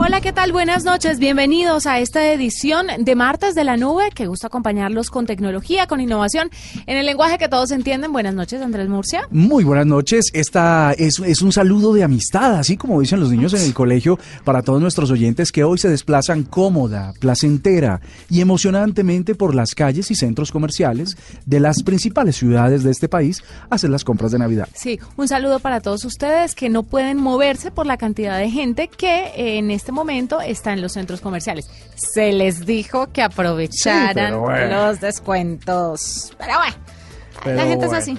Hola, ¿qué tal? Buenas noches. Bienvenidos a esta edición de Martes de la Nube, que gusta acompañarlos con tecnología, con innovación, en el lenguaje que todos entienden. Buenas noches, Andrés Murcia. Muy buenas noches. Esta es, es un saludo de amistad, así como dicen los niños en el colegio, para todos nuestros oyentes que hoy se desplazan cómoda, placentera y emocionantemente por las calles y centros comerciales de las principales ciudades de este país a hacer las compras de Navidad. Sí, un saludo para todos ustedes que no pueden moverse por la cantidad de gente que eh, en este momento está en los centros comerciales. Se les dijo que aprovecharan Sí, pero bueno. los descuentos. Pero bueno, la gente es así.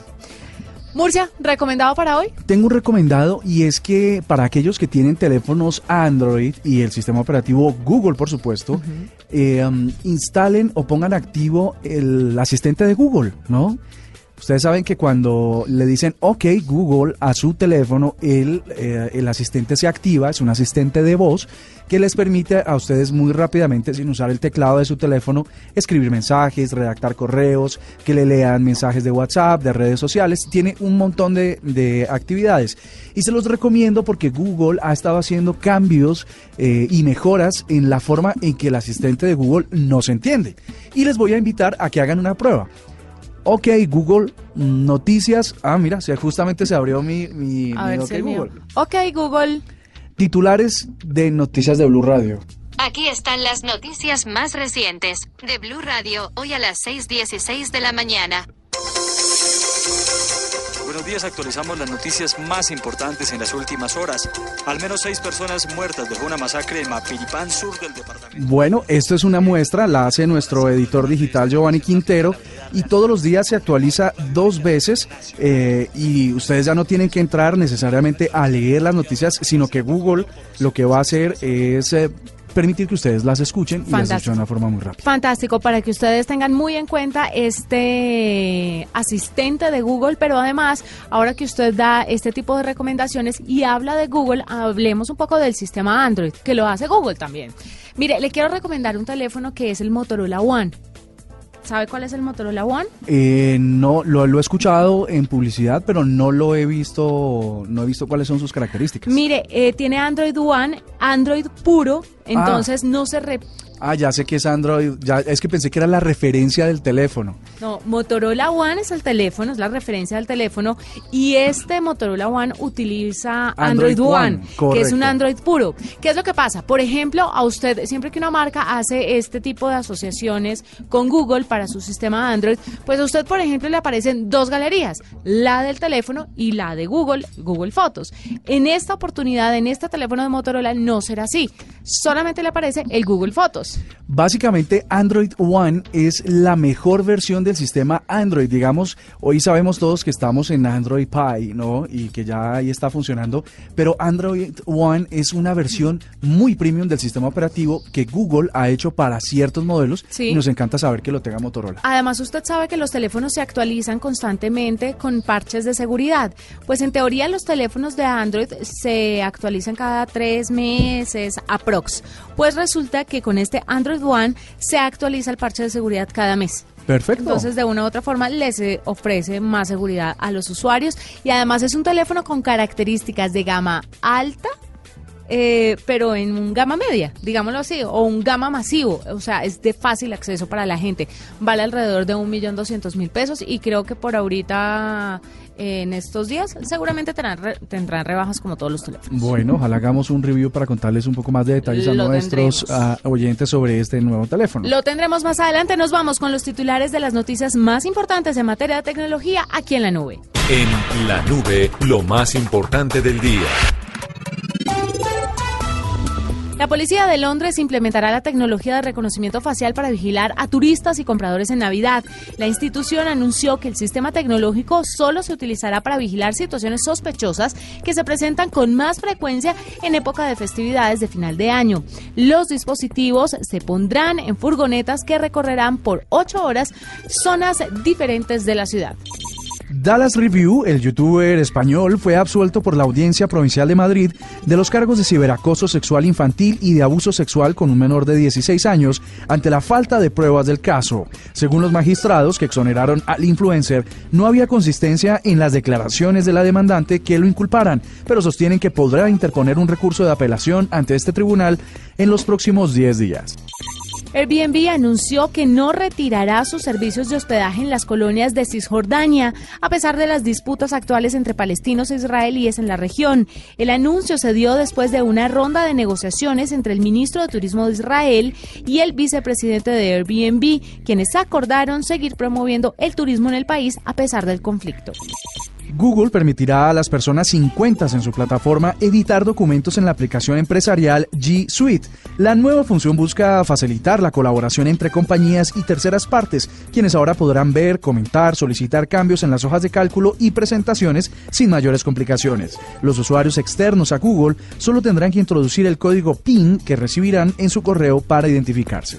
Murcia, ¿recomendado para hoy? Tengo un recomendado y es que para aquellos que tienen teléfonos Android y el sistema operativo Google, por supuesto, eh, um, instalen o pongan activo el asistente de Google, ¿no? Ustedes saben que cuando le dicen OK Google a su teléfono, el, eh, el asistente se activa, es un asistente de voz que les permite a ustedes muy rápidamente, sin usar el teclado de su teléfono, escribir mensajes, redactar correos, que le lean mensajes de WhatsApp, de redes sociales. Tiene un montón de, de actividades. Y se los recomiendo porque Google ha estado haciendo cambios eh, y mejoras en la forma en que el asistente de Google nos entiende. Y les voy a invitar a que hagan una prueba. Ok, Google, noticias. Ah, mira, justamente se abrió mi, mi, A mi ver OK si el mío. Google. Ok, Google. Titulares de noticias de Blue Radio. Aquí están las noticias más recientes de Blue Radio hoy a las 6:16 de la mañana. Buenos días, actualizamos las noticias más importantes en las últimas horas. Al menos seis personas muertas dejó una masacre en Mapiripán, sur del departamento. Bueno, esto es una muestra, la hace nuestro editor digital Giovanni Quintero y todos los días se actualiza dos veces eh, y ustedes ya no tienen que entrar necesariamente a leer las noticias, sino que Google lo que va a hacer es eh, permitir que ustedes las escuchen y las escuchen de una forma muy rápida. Fantástico, para que ustedes tengan muy en cuenta este asistente de Google, pero además, ahora que usted da este tipo de recomendaciones y habla de Google, hablemos un poco del sistema Android, que lo hace Google también. Mire, le quiero recomendar un teléfono que es el Motorola One. ¿Sabe cuál es el Motorola One? Eh, no, lo, lo he escuchado en publicidad, pero no lo he visto, no he visto cuáles son sus características. Mire, eh, tiene Android One, Android puro, entonces no se... re- Ah, ya sé que es Android, ya, es que pensé que era la referencia del teléfono. No, Motorola One es el teléfono, es la referencia del teléfono y este Motorola One utiliza Android, Android One, One, que es un Android puro. ¿Qué es lo que pasa? Por ejemplo, a usted, siempre que una marca hace este tipo de asociaciones con Google para su sistema Android, pues a usted, por ejemplo, le aparecen dos galerías, la del teléfono y la de Google, Google Fotos. En esta oportunidad, en este teléfono de Motorola, no será así. Solamente le aparece el Google Fotos. Básicamente Android One es la mejor versión del sistema Android. Digamos, hoy sabemos todos que estamos en Android Pie, ¿no? Y que ya ahí está funcionando. Pero Android One es una versión muy premium del sistema operativo que Google ha hecho para ciertos modelos. Sí. Y nos encanta saber que lo tenga Motorola. Además, usted sabe que los teléfonos se actualizan constantemente con parches de seguridad. Pues en teoría los teléfonos de Android se actualizan cada tres meses, aprox. Pues resulta que con este Android One se actualiza el parche de seguridad cada mes. Perfecto. Entonces, de una u otra forma, les eh, ofrece más seguridad a los usuarios y además es un teléfono con características de gama alta, eh, pero en un gama media, digámoslo así, o un gama masivo, o sea, es de fácil acceso para la gente. Vale alrededor de un millón doscientos mil pesos y creo que por ahorita, eh, en estos días, seguramente tendrán, re- tendrán rebajas como todos los teléfonos. Bueno, ojalá hagamos un review para contarles un poco más de detalles a Lo nuestros ah, oyentes sobre este nuevo teléfono. Lo tendremos más adelante, nos vamos con los titulares de las noticias más importantes en materia de tecnología aquí en la nube. En la nube, lo más importante del día. La policía de Londres implementará la tecnología de reconocimiento facial para vigilar a turistas y compradores en Navidad. La institución anunció que el sistema tecnológico solo se utilizará para vigilar situaciones sospechosas que se presentan con más frecuencia en época de festividades de final de año. Los dispositivos se pondrán en furgonetas que recorrerán por ocho horas zonas diferentes de la ciudad. Dallas Review, el youtuber español, fue absuelto por la Audiencia Provincial de Madrid de los cargos de ciberacoso sexual infantil y de abuso sexual con un menor de 16 años ante la falta de pruebas del caso. Según los magistrados que exoneraron al influencer, no había consistencia en las declaraciones de la demandante que lo inculparan, pero sostienen que podrá interponer un recurso de apelación ante este tribunal en los próximos 10 días. Airbnb anunció que no retirará sus servicios de hospedaje en las colonias de Cisjordania, a pesar de las disputas actuales entre palestinos e israelíes en la región. El anuncio se dio después de una ronda de negociaciones entre el ministro de Turismo de Israel y el vicepresidente de Airbnb, quienes acordaron seguir promoviendo el turismo en el país a pesar del conflicto. Google permitirá a las personas sin cuentas en su plataforma editar documentos en la aplicación empresarial G Suite. La nueva función busca facilitar la colaboración entre compañías y terceras partes, quienes ahora podrán ver, comentar, solicitar cambios en las hojas de cálculo y presentaciones sin mayores complicaciones. Los usuarios externos a Google solo tendrán que introducir el código PIN que recibirán en su correo para identificarse.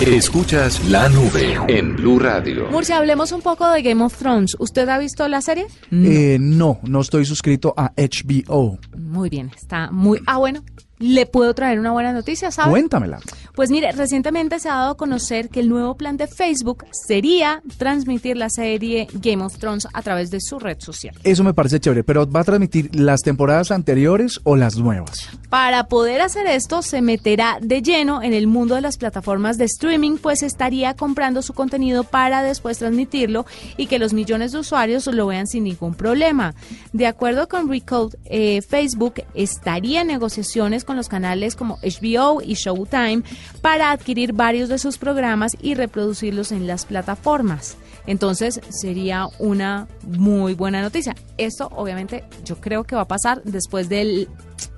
Escuchas la nube en Blue Radio. Murcia, hablemos un poco de Game of Thrones. ¿Usted ha visto la serie? Eh, no, no estoy suscrito a HBO. Muy bien, está muy... Ah, bueno, le puedo traer una buena noticia, ¿sabe? Cuéntamela. Pues mire, recientemente se ha dado a conocer que el nuevo plan de Facebook sería transmitir la serie Game of Thrones a través de su red social. Eso me parece chévere, pero ¿va a transmitir las temporadas anteriores o las nuevas? Para poder hacer esto, se meterá de lleno en el mundo de las plataformas de streaming, pues estaría comprando su contenido para después transmitirlo y que los millones de usuarios lo vean sin ningún problema. De acuerdo con Recode, eh, Facebook estaría en negociaciones con los canales como HBO y Showtime para adquirir varios de sus programas y reproducirlos en las plataformas. Entonces sería una muy buena noticia. Esto obviamente yo creo que va a pasar después de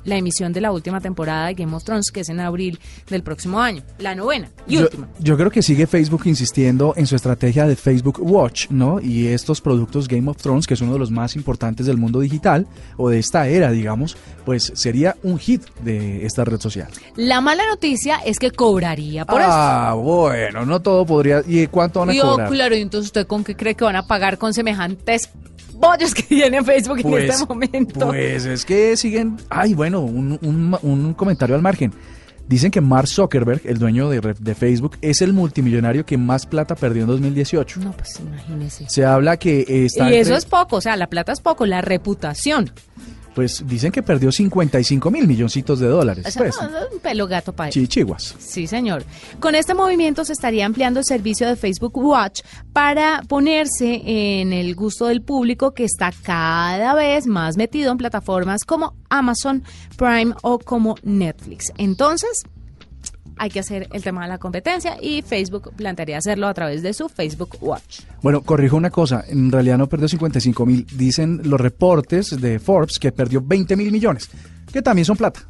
la emisión de la última temporada de Game of Thrones, que es en abril del próximo año, la novena y yo, última. Yo creo que sigue Facebook insistiendo en su estrategia de Facebook Watch, ¿no? Y estos productos Game of Thrones, que es uno de los más importantes del mundo digital o de esta era, digamos, pues sería un hit de esta red social. La mala noticia es que cobraría por ah, bueno, no todo podría. ¿Y cuánto van a y, oh, cobrar? claro, y entonces usted con qué cree que van a pagar con semejantes bollos que tiene Facebook en Pues, este momento? Pues es que siguen. Ay, bueno, un, un- un comentario al margen. Dicen que Mark Zuckerberg, el dueño de, de Facebook, es el multimillonario que más plata perdió en 2018. no, pues imagínese. Se habla que está. Y eso entre- es poco, o sea, la plata es poco, la reputación. Pues dicen que perdió 55 mil milloncitos de dólares. O sea, pues, no, un pelo gato para chichiguas. Sí, señor. Con este movimiento se estaría ampliando el servicio de Facebook Watch para ponerse en el gusto del público que está cada vez más metido en plataformas como Amazon Prime o como Netflix. Entonces, hay que hacer el tema de la competencia y Facebook plantearía hacerlo a través de su Facebook Watch. Bueno, corrijo una cosa. En realidad no perdió 55 mil. Dicen los reportes de Forbes que perdió 20 mil millones, que también son plata.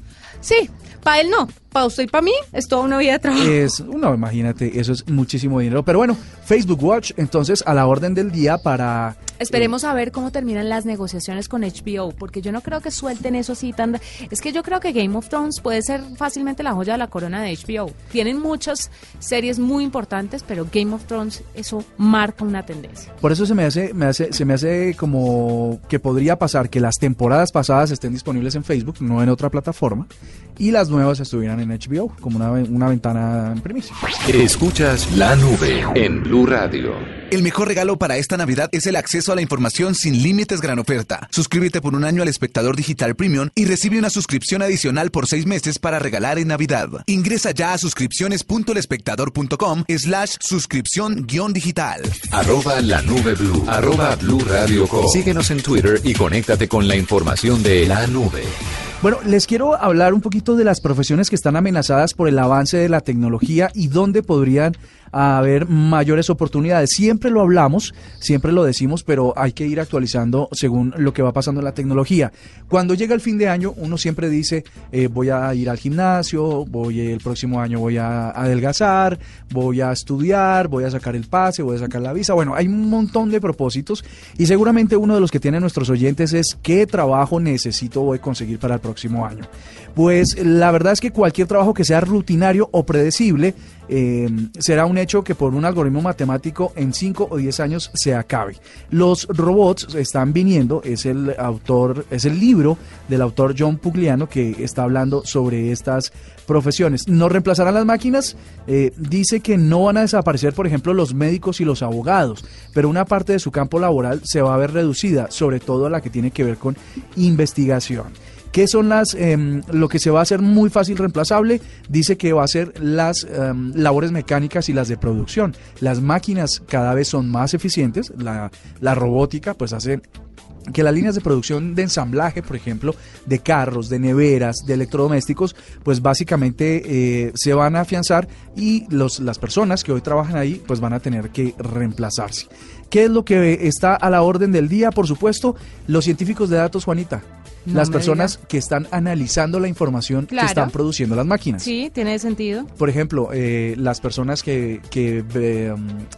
Sí, para él no, para usted y para mí es toda una vida de trabajo. Es, no, imagínate, eso es muchísimo dinero. Pero bueno, Facebook Watch, entonces a la orden del día para Esperemos a ver cómo terminan las negociaciones con HBO, porque yo no creo que suelten eso así tan... Es que yo creo que Game of Thrones puede ser fácilmente la joya de la corona de HBO. Tienen muchas series muy importantes, pero Game of Thrones eso marca una tendencia. Por eso se me hace, me hace, se me hace como que podría pasar que las temporadas pasadas estén disponibles en Facebook, no en otra plataforma, y las nuevas estuvieran en HBO, como una, una ventana en primicia. Escuchas la nube en Blue Radio. El mejor regalo para esta Navidad es el acceso a la información sin límites gran oferta. Suscríbete por un año al espectador digital premium y recibe una suscripción adicional por seis meses para regalar en Navidad. Ingresa ya a suscripciones.elespectador.com slash suscripción guion digital. Arroba la nube blue. Arroba blue radio com. Síguenos en Twitter y conéctate con la información de la nube. Bueno, les quiero hablar un poquito de las profesiones que están amenazadas por el avance de la tecnología y dónde podrían haber mayores oportunidades. Siempre lo hablamos, siempre lo decimos, pero hay que ir actualizando según lo que va pasando en la tecnología. Cuando llega el fin de año, uno siempre dice, eh, voy a ir al gimnasio, voy el próximo año voy a adelgazar, voy a estudiar, voy a sacar el pase, voy a sacar la visa. Bueno, hay un montón de propósitos y seguramente uno de los que tienen nuestros oyentes es qué trabajo necesito voy a conseguir para el próximo año. Pues la verdad es que cualquier trabajo que sea rutinario o predecible eh, será un hecho que por un algoritmo matemático en 5 o 10 años se acabe. Los robots están viniendo, es el autor, es el libro del autor John Pugliano que está hablando sobre estas profesiones. ¿No reemplazarán las máquinas? Eh, dice que no van a desaparecer, por ejemplo, los médicos y los abogados, pero una parte de su campo laboral se va a ver reducida, sobre todo la que tiene que ver con investigación. ¿Qué son las, em, lo que se va a hacer muy fácil reemplazable? Dice que va a ser las em, labores mecánicas y las de producción. Las máquinas cada vez son más eficientes, la, la robótica pues hace que las líneas de producción de ensamblaje, por ejemplo, de carros, de neveras, de electrodomésticos, pues básicamente eh, se van a afianzar y los, las personas que hoy trabajan ahí, pues van a tener que reemplazarse. ¿Qué es lo que está a la orden del día? Por supuesto, los científicos de datos, Juanita las personas que están analizando la información que están produciendo las máquinas. Sí, tiene sentido. Por ejemplo, eh, las personas que, que eh,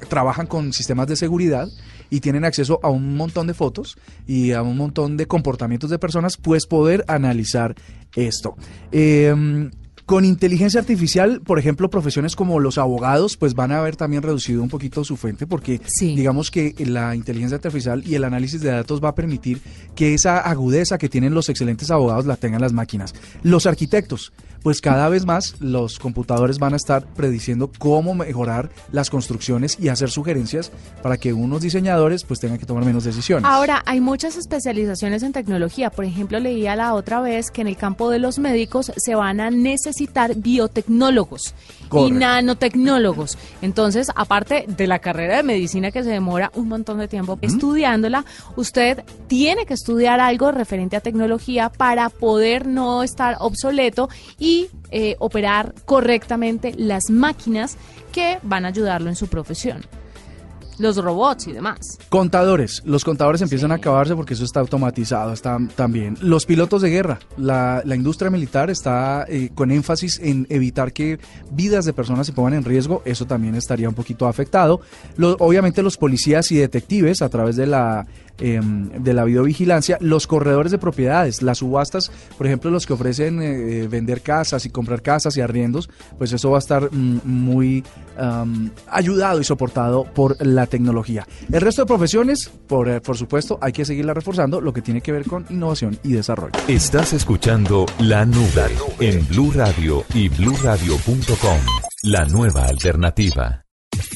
trabajan con sistemas de seguridad y tienen acceso a un montón de fotos y a un montón de comportamientos de personas, pues poder analizar esto. Eh, con inteligencia artificial, por ejemplo, profesiones como los abogados, pues van a haber también reducido un poquito su fuente porque digamos que la inteligencia artificial y el análisis de datos va a permitir que esa agudeza que tienen los excelentes abogados la tengan las máquinas. Los arquitectos, pues cada vez más los computadores van a estar prediciendo cómo mejorar las construcciones y hacer sugerencias para que unos diseñadores pues tengan que tomar menos decisiones. Ahora, hay muchas especializaciones en tecnología. Por ejemplo, leía la otra vez que en el campo de los médicos se van a necesitar biotecnólogos y nanotecnólogos. Entonces, aparte de la carrera de medicina que se demora un montón de tiempo estudiándola, usted tiene que estudiar algo referente a tecnología para poder no estar obsoleto y eh, operar correctamente las máquinas que van a ayudarlo en su profesión los robots y demás. Contadores, los contadores empiezan a acabarse porque eso está automatizado está, también. Los pilotos de guerra, la, industria militar está eh, con énfasis en evitar que vidas de personas se pongan en riesgo, eso también estaría un poquito afectado. obviamente los policías y detectives a través de la Em, de la videovigilancia, los corredores de propiedades, las subastas, por ejemplo, los que ofrecen eh, vender casas y comprar casas y arriendos, pues eso va a estar mm, muy ayudado y soportado por la tecnología. El resto de profesiones, por, eh, por supuesto, hay que seguirla reforzando, lo que tiene que ver con innovación y desarrollo. Estás escuchando La Nube en Blue Radio y bluradio.com, la nueva alternativa.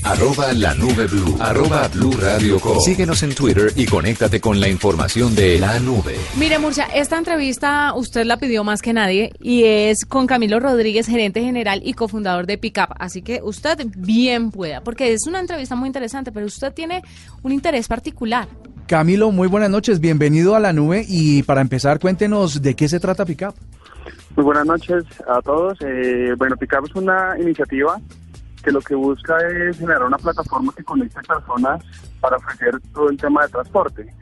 Arroba la nube blue. Arroba blue radio Síguenos en Twitter y conéctate con la información de la nube. Mire, Murcia, esta entrevista usted la pidió más que nadie y es con Camilo Rodríguez, gerente general y cofundador de Pickup. Así que usted bien pueda, porque es una entrevista muy interesante, pero usted tiene un interés particular. Camilo, muy buenas noches, bienvenido a la nube y para empezar, cuéntenos de qué se trata Pickup. Muy buenas noches a todos. Eh, bueno, Pickup es una iniciativa que lo que busca es generar una plataforma que conecte personas para ofrecer todo el tema de transporte.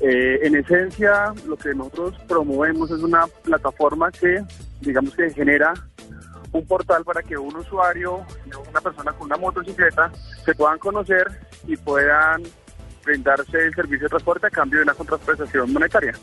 Eh, en esencia, lo que nosotros promovemos es una plataforma que, digamos que genera un portal para que un usuario una persona con una motocicleta se puedan conocer y puedan brindarse el servicio de transporte a cambio de una contraprestación monetaria.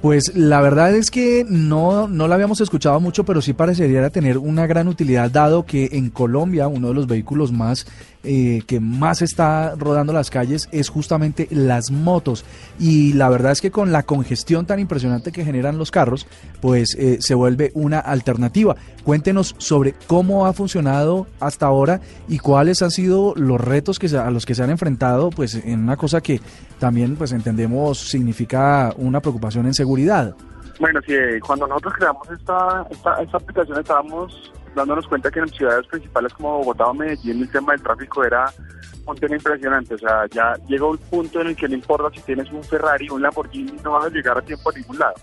Pues la verdad es que no, no la habíamos escuchado mucho, pero sí parecería tener una gran utilidad, dado que en Colombia uno de los vehículos más eh, que más está rodando las calles es justamente las motos. Y la verdad es que con la congestión tan impresionante que generan los carros, pues eh, se vuelve una alternativa. Cuéntenos sobre cómo ha funcionado hasta ahora y cuáles han sido los retos que a los que se han enfrentado, pues en una cosa que también pues entendemos significa una preocupación en seguridad. Bueno, sí, eh, cuando nosotros creamos esta, esta, esta aplicación estábamos dándonos cuenta que en ciudades principales como Bogotá o Medellín el tema del tráfico era un tema impresionante. O sea, ya llega un punto en el que no importa si tienes un Ferrari o un Lamborghini, no vas a llegar a tiempo a ningún lado.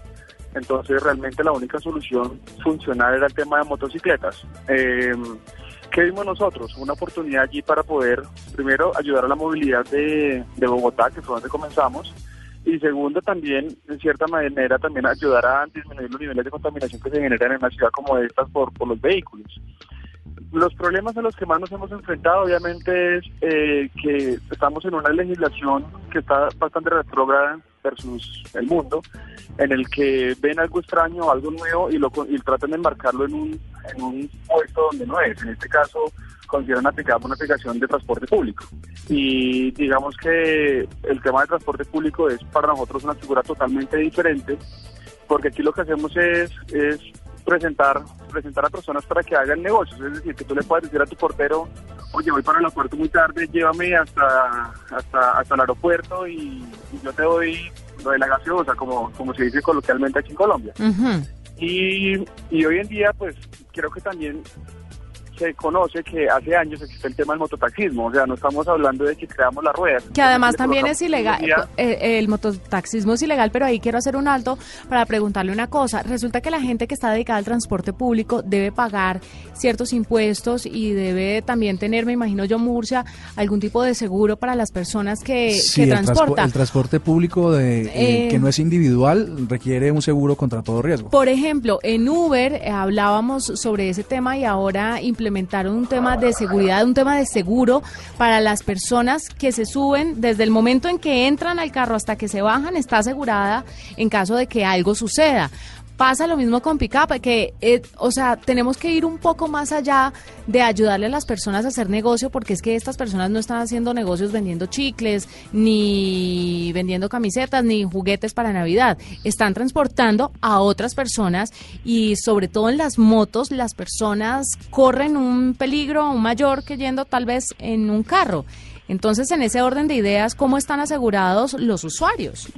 Entonces realmente la única solución funcional era el tema de motocicletas. Eh, ¿Qué vimos nosotros? Una oportunidad allí para poder, primero, ayudar a la movilidad de, de Bogotá, que fue donde comenzamos, y segundo, también, en cierta manera, también ayudar a disminuir los niveles de contaminación que se generan en una ciudad como estas por, por los vehículos. Los problemas a los que más nos hemos enfrentado, obviamente, es eh, que estamos en una legislación que está bastante retrógrada versus el mundo, en el que ven algo extraño, algo nuevo y lo y tratan de enmarcarlo en un, en un puesto donde no es. En este caso, consideran aplicar una aplicación de transporte público. Y digamos que el tema de transporte público es para nosotros una figura totalmente diferente, porque aquí lo que hacemos es, es presentar, presentar a personas para que hagan negocios. Es decir, que tú le puedes decir a tu portero, oye, voy para el aeropuerto muy tarde, llévame hasta, hasta, hasta el aeropuerto y, yo te doy lo de la gaseosa, como, como se dice coloquialmente aquí en Colombia. y, y hoy en día, pues creo que también se conoce que hace años existe el tema del mototaxismo, o sea, no estamos hablando de que creamos las ruedas. Que además también es ilegal, eh, el mototaxismo es ilegal, pero ahí quiero hacer un alto para preguntarle una cosa. Resulta que la gente que está dedicada al transporte público debe pagar ciertos impuestos y debe también tener, me imagino yo, Murcia, algún tipo de seguro para las personas que, transportan. El, transporte público de, eh, que no es individual requiere un seguro contra todo riesgo. Por ejemplo, en Uber eh, hablábamos sobre ese tema y ahora implementaron un tema de seguridad, un tema de seguro para las personas que se suben desde el momento en que entran al carro hasta que se bajan, está asegurada en caso de que algo suceda. Pasa lo mismo con Pickup, que, eh, o sea, tenemos que ir un poco más allá de ayudarle a las personas a hacer negocio, porque es que estas personas no están haciendo negocios vendiendo chicles, ni vendiendo camisetas, ni juguetes para Navidad. Están transportando a otras personas y sobre todo en las motos, las personas corren un peligro mayor que yendo tal vez en un carro. Entonces, en ese orden de ideas, ¿cómo están asegurados los usuarios?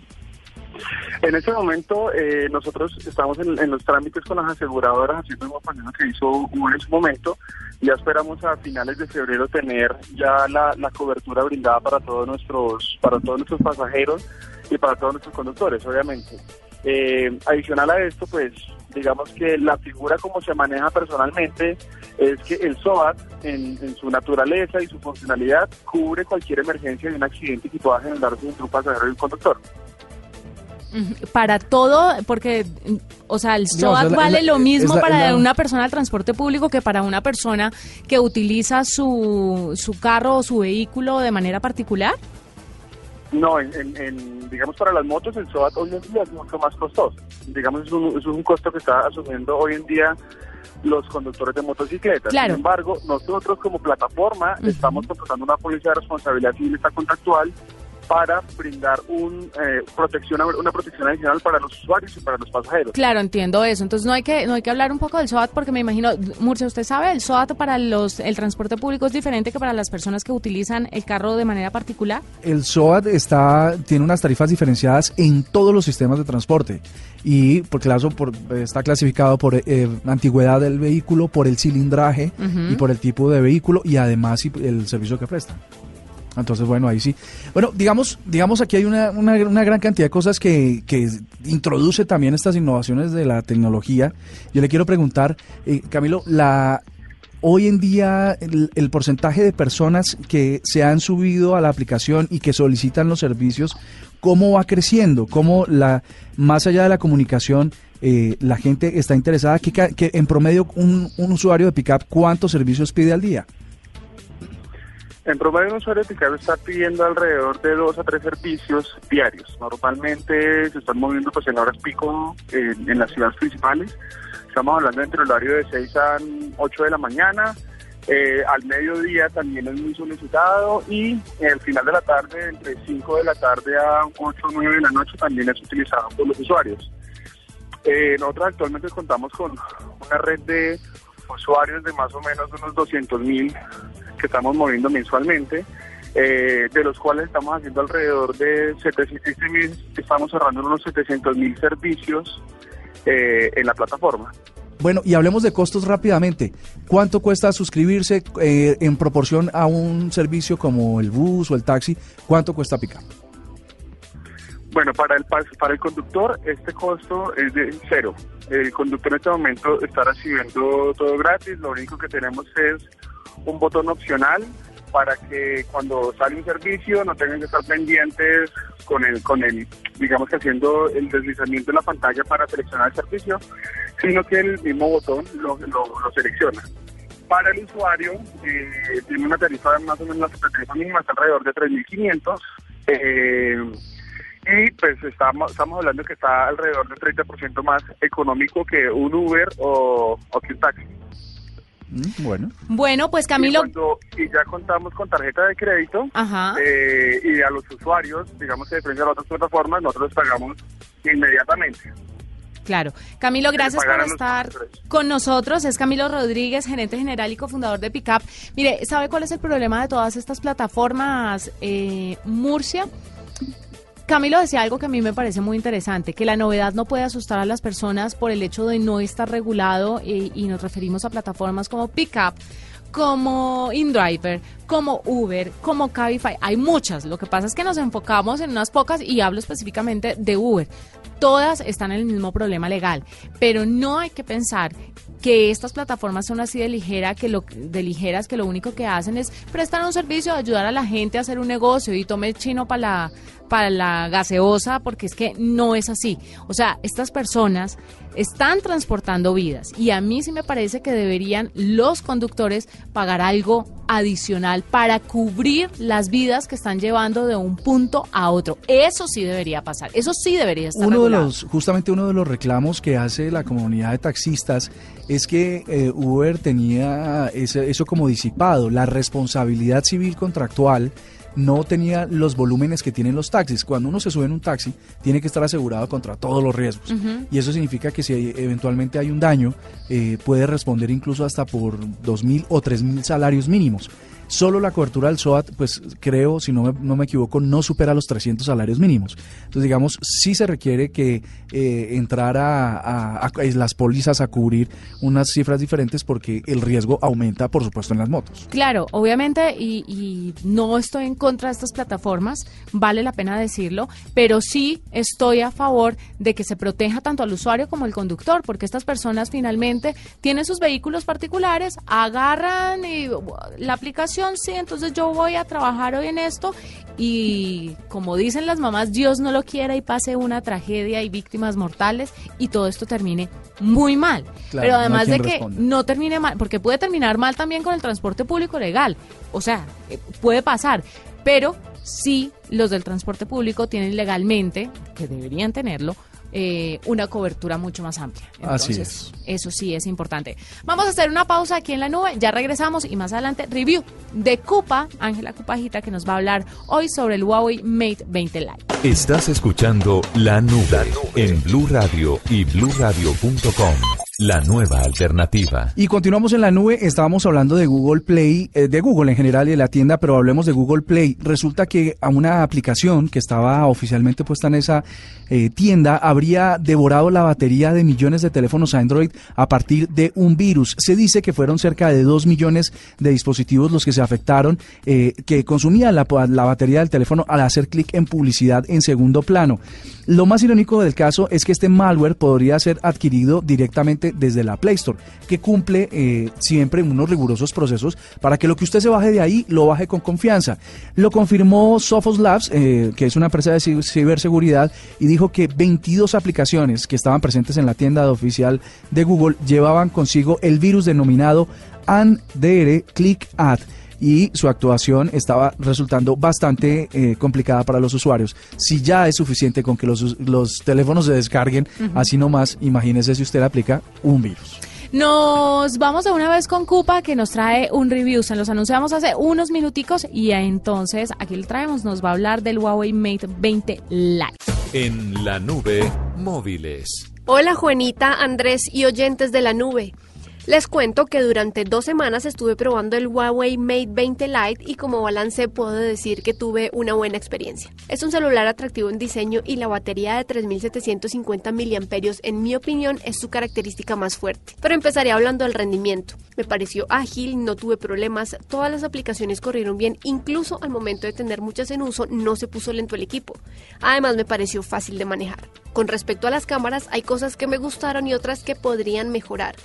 En este momento eh, nosotros estamos en, los trámites con las aseguradoras haciendo un proceso que hizo Uber en su momento. Ya esperamos a finales de febrero tener ya la, cobertura brindada para todos nuestros para todos nuestros pasajeros y para todos nuestros conductores, obviamente. Eh, adicional a esto, pues digamos que la figura como se maneja personalmente es que el SOAT en, en, su naturaleza y su funcionalidad cubre cualquier emergencia de un accidente que pueda generarse entre un pasajero y un conductor. Para todo, porque, o sea, el SOAT vale lo mismo para una persona del transporte público que para una persona que utiliza su, su carro o su vehículo de manera particular. No, en, digamos para las motos el SOAT hoy en día es mucho más costoso. Digamos, es un, es un costo que está asumiendo hoy en día los conductores de motocicletas. Sin embargo, nosotros como plataforma estamos contratando una policía de responsabilidad civil esta contractual para brindar un, eh, protección, una protección adicional para los usuarios y para los pasajeros. Claro, entiendo eso. Entonces no hay que no hay que hablar un poco del SOAT porque me imagino, Murcia, usted sabe, el SOAT para los el transporte público es diferente que para las personas que utilizan el carro de manera particular. El SOAT está tiene unas tarifas diferenciadas en todos los sistemas de transporte y por claro por, está clasificado por eh, antigüedad del vehículo, por el cilindraje y por el tipo de vehículo y además el servicio que presta. Entonces, bueno, ahí sí. Bueno, digamos, digamos aquí hay una, una, gran cantidad de cosas que, que, introduce también estas innovaciones de la tecnología. Yo le quiero preguntar, eh, Camilo, la hoy en día el, porcentaje de personas que se han subido a la aplicación y que solicitan los servicios, ¿cómo va creciendo? ¿Cómo la, más allá de la comunicación, eh, la gente está interesada? Que, que en promedio un, un usuario de Pickup, ¿cuántos servicios pide al día? En promedio, un usuario Pickup está pidiendo alrededor de dos a tres servicios diarios. Normalmente se están moviendo pues en horas pico en, las ciudades principales. Estamos hablando entre el horario de 6 a 8 de la mañana. Eh, al mediodía también es muy solicitado y al final de la tarde, entre 5 de la tarde a 8 o 9 de la noche, también es utilizado por los usuarios. Eh, nosotros actualmente contamos con una red de usuarios de más o menos unos 200 mil que estamos moviendo mensualmente, eh, de los cuales estamos haciendo alrededor de 700 este mil, estamos cerrando unos 700 mil servicios eh, en la plataforma. Bueno, y hablemos de costos rápidamente. ¿Cuánto cuesta suscribirse eh, en proporción a un servicio como el bus o el taxi? ¿Cuánto cuesta picar? Bueno, para el para el conductor este costo es de cero. El conductor en este momento está recibiendo todo gratis. Lo único que tenemos es un botón opcional para que cuando sale un servicio no tengan que estar pendientes con el, con el, digamos que haciendo el deslizamiento de la pantalla para seleccionar el servicio, sino que el mismo botón lo, lo, selecciona. Para el usuario eh, tiene una tarifa más o menos la tarifa mínima está alrededor de 3.500 eh, y pues estamos, estamos hablando que está alrededor del 30% más económico que un Uber o, o que un taxi. Mm, Bueno. Bueno, pues Camilo, Y, cuando- y ya contamos con tarjeta de crédito Ajá. eh, y a los usuarios, digamos que a diferencia de otras plataformas, nosotros les pagamos inmediatamente. claro. Camilo, gracias por a estar con nosotros. Es Camilo Rodríguez, gerente general y cofundador de Pickup. Mire, ¿sabe cuál es el problema de todas estas plataformas, eh, Murcia? Camilo decía algo que a mí me parece muy interesante, que la novedad no puede asustar a las personas por el hecho de no estar regulado eh, y nos referimos a plataformas como Pickup, como InDriver, como Uber, como Cabify. Hay muchas, lo que pasa es que nos enfocamos en unas pocas y hablo específicamente de Uber. Todas están en el mismo problema legal, pero no hay que pensar que estas plataformas son así de ligera que lo de ligeras que lo único que hacen es prestar un servicio, ayudar a la gente a hacer un negocio y tome chino para la para la gaseosa porque es que no es así. O sea, estas personas están transportando vidas y a mí sí me parece que deberían los conductores pagar algo adicional para cubrir las vidas que están llevando de un punto a otro. Eso sí debería pasar. Eso sí debería estar Uno de los, justamente uno de los reclamos que hace la comunidad de taxistas es que eh, Uber tenía ese- eso como disipado, la responsabilidad civil contractual no tenía los volúmenes que tienen los taxis. Cuando uno se sube en un taxi, tiene que estar asegurado contra todos los riesgos. Y eso significa que si eventualmente hay un daño, eh, puede responder incluso hasta por 2.000 o 3.000 salarios mínimos. Solo la cobertura del SOAT, pues creo, si no me, no me equivoco, no supera los 300 salarios mínimos. Entonces, digamos, sí se requiere que eh, entrar a, a las pólizas a cubrir unas cifras diferentes porque el riesgo aumenta, por supuesto, en las motos. Claro, obviamente, y, y no estoy en contra de estas plataformas, vale la pena decirlo, pero sí estoy a favor de que se proteja tanto al usuario como al conductor, porque estas personas finalmente tienen sus vehículos particulares, agarran y, la aplicación, sí, entonces yo voy a trabajar hoy en esto y como dicen las mamás, Dios no lo quiera y pase una tragedia y víctimas mortales y todo esto termine muy mal. Claro, pero no además de que no termine mal, porque puede terminar mal también con el transporte público legal. O sea, eh, puede pasar. Pero sí, los del transporte público tienen legalmente, que deberían tenerlo, eh, una cobertura mucho más amplia. Así Entonces, Eso sí es importante. Vamos a hacer una pausa aquí en la nube, ya regresamos y más adelante review de Cupa, Ángela Cupajita, que nos va a hablar hoy sobre el Huawei Mate 20 Lite. Estás escuchando La Nube, en Blue Radio y BlueRadio.com. La nueva alternativa. Y continuamos en la nube, estábamos hablando de Google Play, eh, de Google en general y de la tienda, pero hablemos de Google Play. Resulta que a una aplicación que estaba oficialmente puesta en esa eh, tienda habría devorado la batería de millones de teléfonos Android a partir de un virus. Se dice que fueron cerca de 2 millones de dispositivos los que se afectaron, eh, que consumían la, la batería del teléfono al hacer clic en publicidad en segundo plano. Lo más irónico del caso es que este malware podría ser adquirido directamente desde la Play Store, que cumple eh, siempre unos rigurosos procesos para que lo que usted se baje de ahí lo baje con confianza. Lo confirmó Sophos Labs, eh, que es una empresa de ci- ciberseguridad, y dijo que 22 aplicaciones que estaban presentes en la tienda oficial de Google llevaban consigo el virus denominado ANDR Click Ad y su actuación estaba resultando bastante eh, complicada para los usuarios. Si ya es suficiente con que los, los teléfonos se descarguen, Ujú. así nomás, imagínese si usted aplica un virus. Nos vamos de una vez con Cupa que nos trae un review. Se los anunciamos hace unos minuticos y entonces aquí le traemos. Nos va a hablar del Huawei Mate 20 Lite. En la nube, móviles. Hola Juanita, Andrés y oyentes de la nube. Les cuento que durante dos semanas estuve probando el Huawei Mate 20 Lite y como balance puedo decir que tuve una buena experiencia. Es un celular atractivo en diseño y la batería de 3750 mAh en mi opinión es su característica más fuerte. Pero empezaré hablando del rendimiento. Me pareció ágil, no tuve problemas, todas las aplicaciones corrieron bien, incluso al momento de tener muchas en uso no se puso lento el equipo. Además me pareció fácil de manejar. Con respecto a las cámaras hay cosas que me gustaron y otras que podrían mejorar.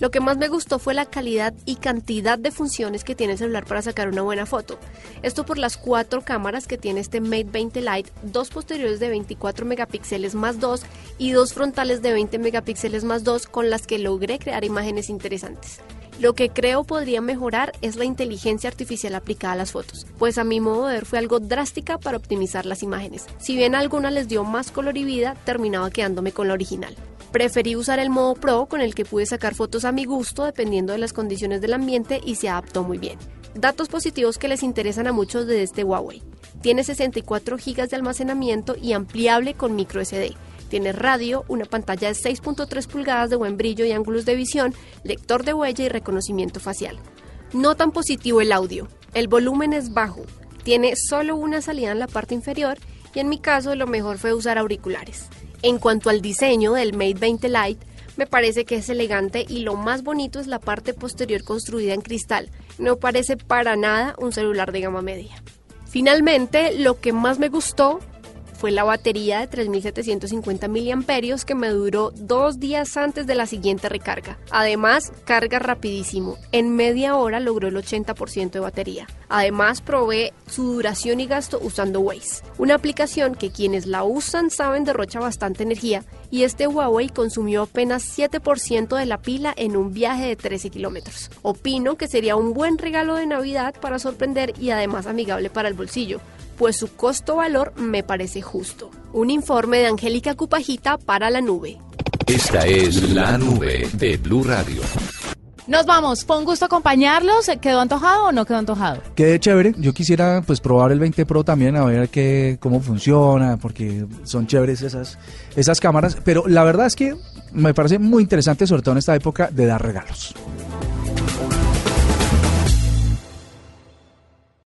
Lo que más me gustó fue la calidad y cantidad de funciones que tiene el celular para sacar una buena foto. Esto por las cuatro cámaras que tiene este Mate 20 Lite, dos posteriores de 24 megapíxeles más 2 y dos frontales de 20 megapíxeles más 2 con las que logré crear imágenes interesantes. Lo que creo podría mejorar es la inteligencia artificial aplicada a las fotos, pues a mi modo de ver fue algo drástica para optimizar las imágenes. Si bien a algunas les dio más color y vida, terminaba quedándome con la original. Preferí usar el modo Pro con el que pude sacar fotos a mi gusto dependiendo de las condiciones del ambiente y se adaptó muy bien. Datos positivos que les interesan a muchos de este Huawei. Tiene 64 GB de almacenamiento y ampliable con micro SD. Tiene radio, una pantalla de 6.3 pulgadas de buen brillo y ángulos de visión, lector de huella y reconocimiento facial. No tan positivo el audio. El volumen es bajo. Tiene solo una salida en la parte inferior y en mi caso lo mejor fue usar auriculares. En cuanto al diseño del Mate 20 Lite, me parece que es elegante y lo más bonito es la parte posterior construida en cristal. No parece para nada un celular de gama media. Finalmente, lo que más me gustó fue la batería de 3750 miliamperios que me duró dos días antes de la siguiente recarga. Además, carga rapidísimo. En media hora logró el 80% de batería. Además, probé su duración y gasto usando Waze, una aplicación que quienes la usan saben derrocha bastante energía y este Huawei consumió apenas 7% de la pila en un viaje de 13 kilómetros. Opino que sería un buen regalo de Navidad para sorprender y además amigable para el bolsillo pues su costo-valor me parece justo. Un informe de Angélica Cupajita para la nube. Esta es la nube de Blue Radio. Nos vamos, fue un gusto acompañarlos. ¿Quedó antojado o no quedó antojado? Qué chévere. Yo quisiera pues probar el 20 Pro también a ver qué, cómo funciona, porque son chéveres esas, esas cámaras. Pero la verdad es que me parece muy interesante, sobre todo en esta época, de dar regalos.